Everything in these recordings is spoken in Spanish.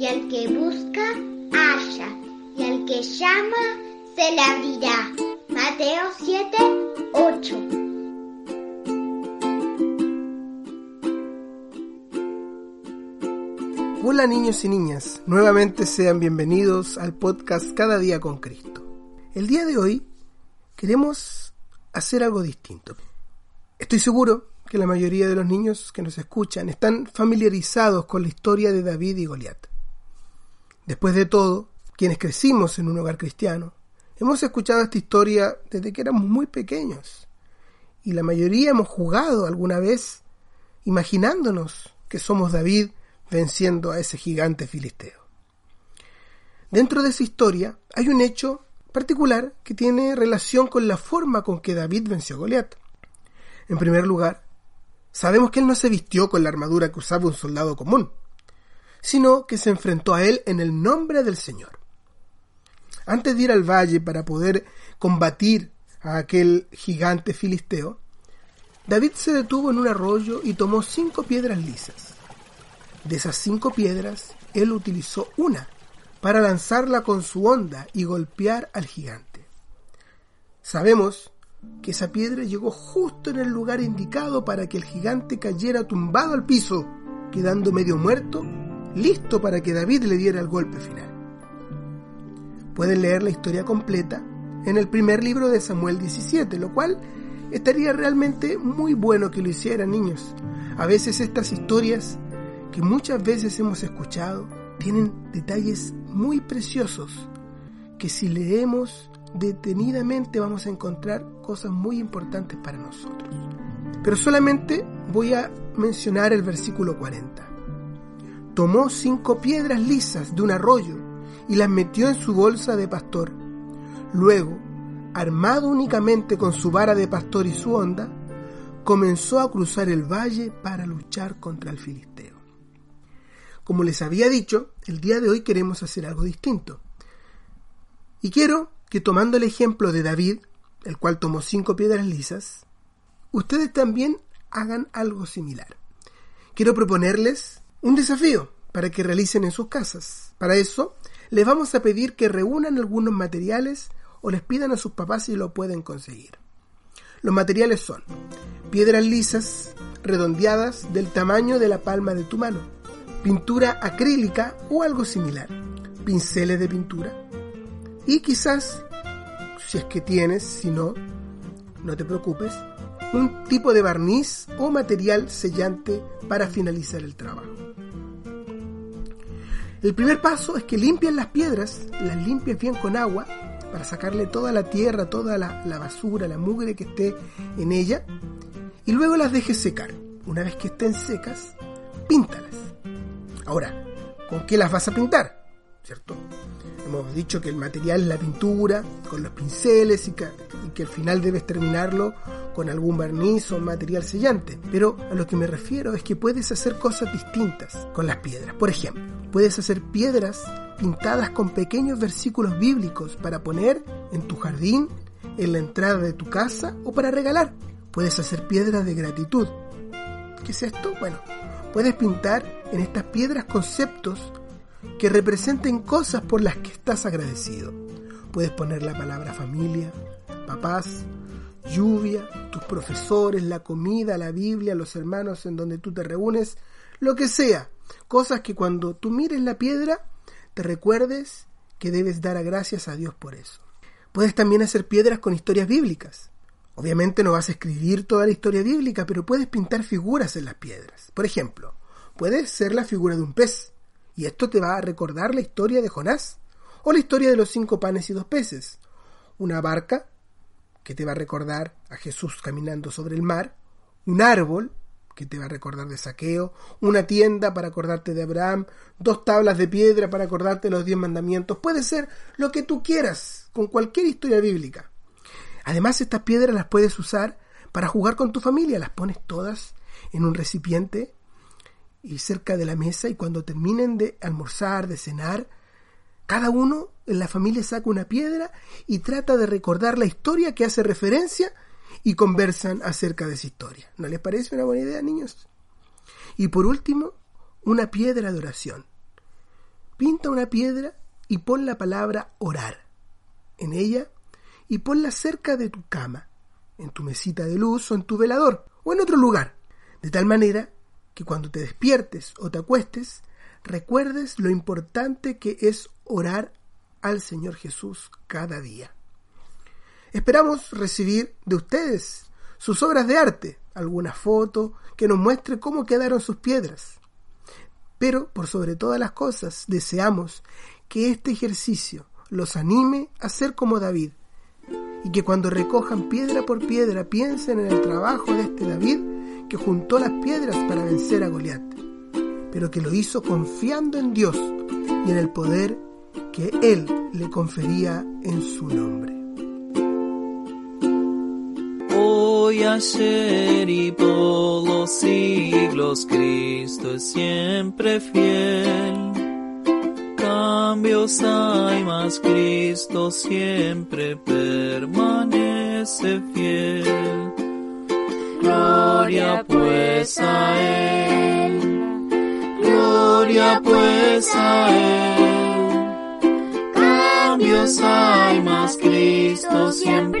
que busca, halla, y al que llama, se le abrirá. Mateo 7, 8. Hola niños y niñas, nuevamente sean bienvenidos al podcast Cada día con Cristo. El día de hoy queremos hacer algo distinto. Estoy seguro que la mayoría de los niños que nos escuchan están familiarizados con la historia de David y Goliat. Después de todo, quienes crecimos en un hogar cristiano, hemos escuchado esta historia desde que éramos muy pequeños. Y la mayoría hemos jugado alguna vez imaginándonos que somos David venciendo a ese gigante filisteo. Dentro de esa historia hay un hecho particular que tiene relación con la forma con que David venció a Goliat. En primer lugar, Sabemos que él no se vistió con la armadura que usaba un soldado común, sino que se enfrentó a él en el nombre del Señor. Antes de ir al valle para poder combatir a aquel gigante filisteo, David se detuvo en un arroyo y tomó cinco piedras lisas. De esas cinco piedras, él utilizó una para lanzarla con su onda y golpear al gigante. Sabemos que esa piedra llegó justo en el lugar indicado para que el gigante cayera tumbado al piso, quedando medio muerto, listo para que David le diera el golpe final. Pueden leer la historia completa en el primer libro de Samuel 17, lo cual estaría realmente muy bueno que lo hicieran niños. A veces estas historias que muchas veces hemos escuchado tienen detalles muy preciosos que si leemos detenidamente vamos a encontrar cosas muy importantes para nosotros. Pero solamente voy a mencionar el versículo 40. Tomó cinco piedras lisas de un arroyo y las metió en su bolsa de pastor. Luego, armado únicamente con su vara de pastor y su onda, comenzó a cruzar el valle para luchar contra el filisteo. Como les había dicho, el día de hoy queremos hacer algo distinto. Y quiero que tomando el ejemplo de David, el cual tomó cinco piedras lisas, ustedes también hagan algo similar. Quiero proponerles un desafío para que realicen en sus casas. Para eso, les vamos a pedir que reúnan algunos materiales o les pidan a sus papás si lo pueden conseguir. Los materiales son piedras lisas, redondeadas del tamaño de la palma de tu mano, pintura acrílica o algo similar, pinceles de pintura, y quizás, si es que tienes, si no, no te preocupes, un tipo de barniz o material sellante para finalizar el trabajo. El primer paso es que limpias las piedras, las limpias bien con agua para sacarle toda la tierra, toda la, la, basura, la mugre que esté en ella y luego las dejes secar. Una vez que estén secas, píntalas. Ahora, ¿con qué las vas a pintar? ¿Cierto? Hemos dicho que el material es la pintura, con los pinceles y que, y que al final debes terminarlo con algún barniz o material sellante. Pero a lo que me refiero es que puedes hacer cosas distintas con las piedras. Por ejemplo, puedes hacer piedras pintadas con pequeños versículos bíblicos para poner en tu jardín, en la entrada de tu casa o para regalar. Puedes hacer piedras de gratitud. ¿Qué es esto? Bueno, puedes pintar en estas piedras conceptos que representen cosas por las que estás agradecido. Puedes poner la palabra familia, papás, lluvia, tus profesores, la comida, la Biblia, los hermanos en donde tú te reúnes, lo que sea. Cosas que cuando tú mires la piedra te recuerdes que debes dar gracias a Dios por eso. Puedes también hacer piedras con historias bíblicas. Obviamente no vas a escribir toda la historia bíblica, pero puedes pintar figuras en las piedras. Por ejemplo, puede ser la figura de un pez, y esto te va a recordar la historia de Jonás, o la historia de los cinco panes y dos peces. Una barca, que te va a recordar a Jesús caminando sobre el mar, un árbol, que te va a recordar de saqueo, una tienda para acordarte de Abraham, dos tablas de piedra para acordarte de los diez mandamientos. Puede ser lo que tú quieras, con cualquier historia bíblica. Además, estas piedras las puedes usar para jugar con tu familia, las pones todas en un recipiente y cerca de la mesa y cuando terminen de almorzar, de cenar, cada uno la familia saca una piedra y trata de recordar la historia que hace referencia y conversan acerca de esa historia. ¿No les parece una buena idea, niños? Y por último, una piedra de oración. Pinta una piedra y pon la palabra orar en ella y ponla cerca de tu cama, en tu mesita de luz o en tu velador o en otro lugar, de tal manera que cuando te despiertes o te acuestes, recuerdes lo importante que es orar al Señor Jesús cada día. Esperamos recibir de ustedes sus obras de arte, alguna foto que nos muestre cómo quedaron sus piedras. Pero, por sobre todas las cosas, deseamos que este ejercicio los anime a ser como David, y que cuando recojan piedra por piedra piensen en el trabajo de este David que juntó las piedras para vencer a Goliat, pero que lo hizo confiando en Dios y en el poder Él le confería en su nombre. Hoy, ayer y por los siglos, Cristo es siempre fiel. Cambios hay, más Cristo siempre permanece fiel. Gloria pues a Él, gloria pues a Él. Cristo siempre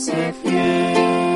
It's a.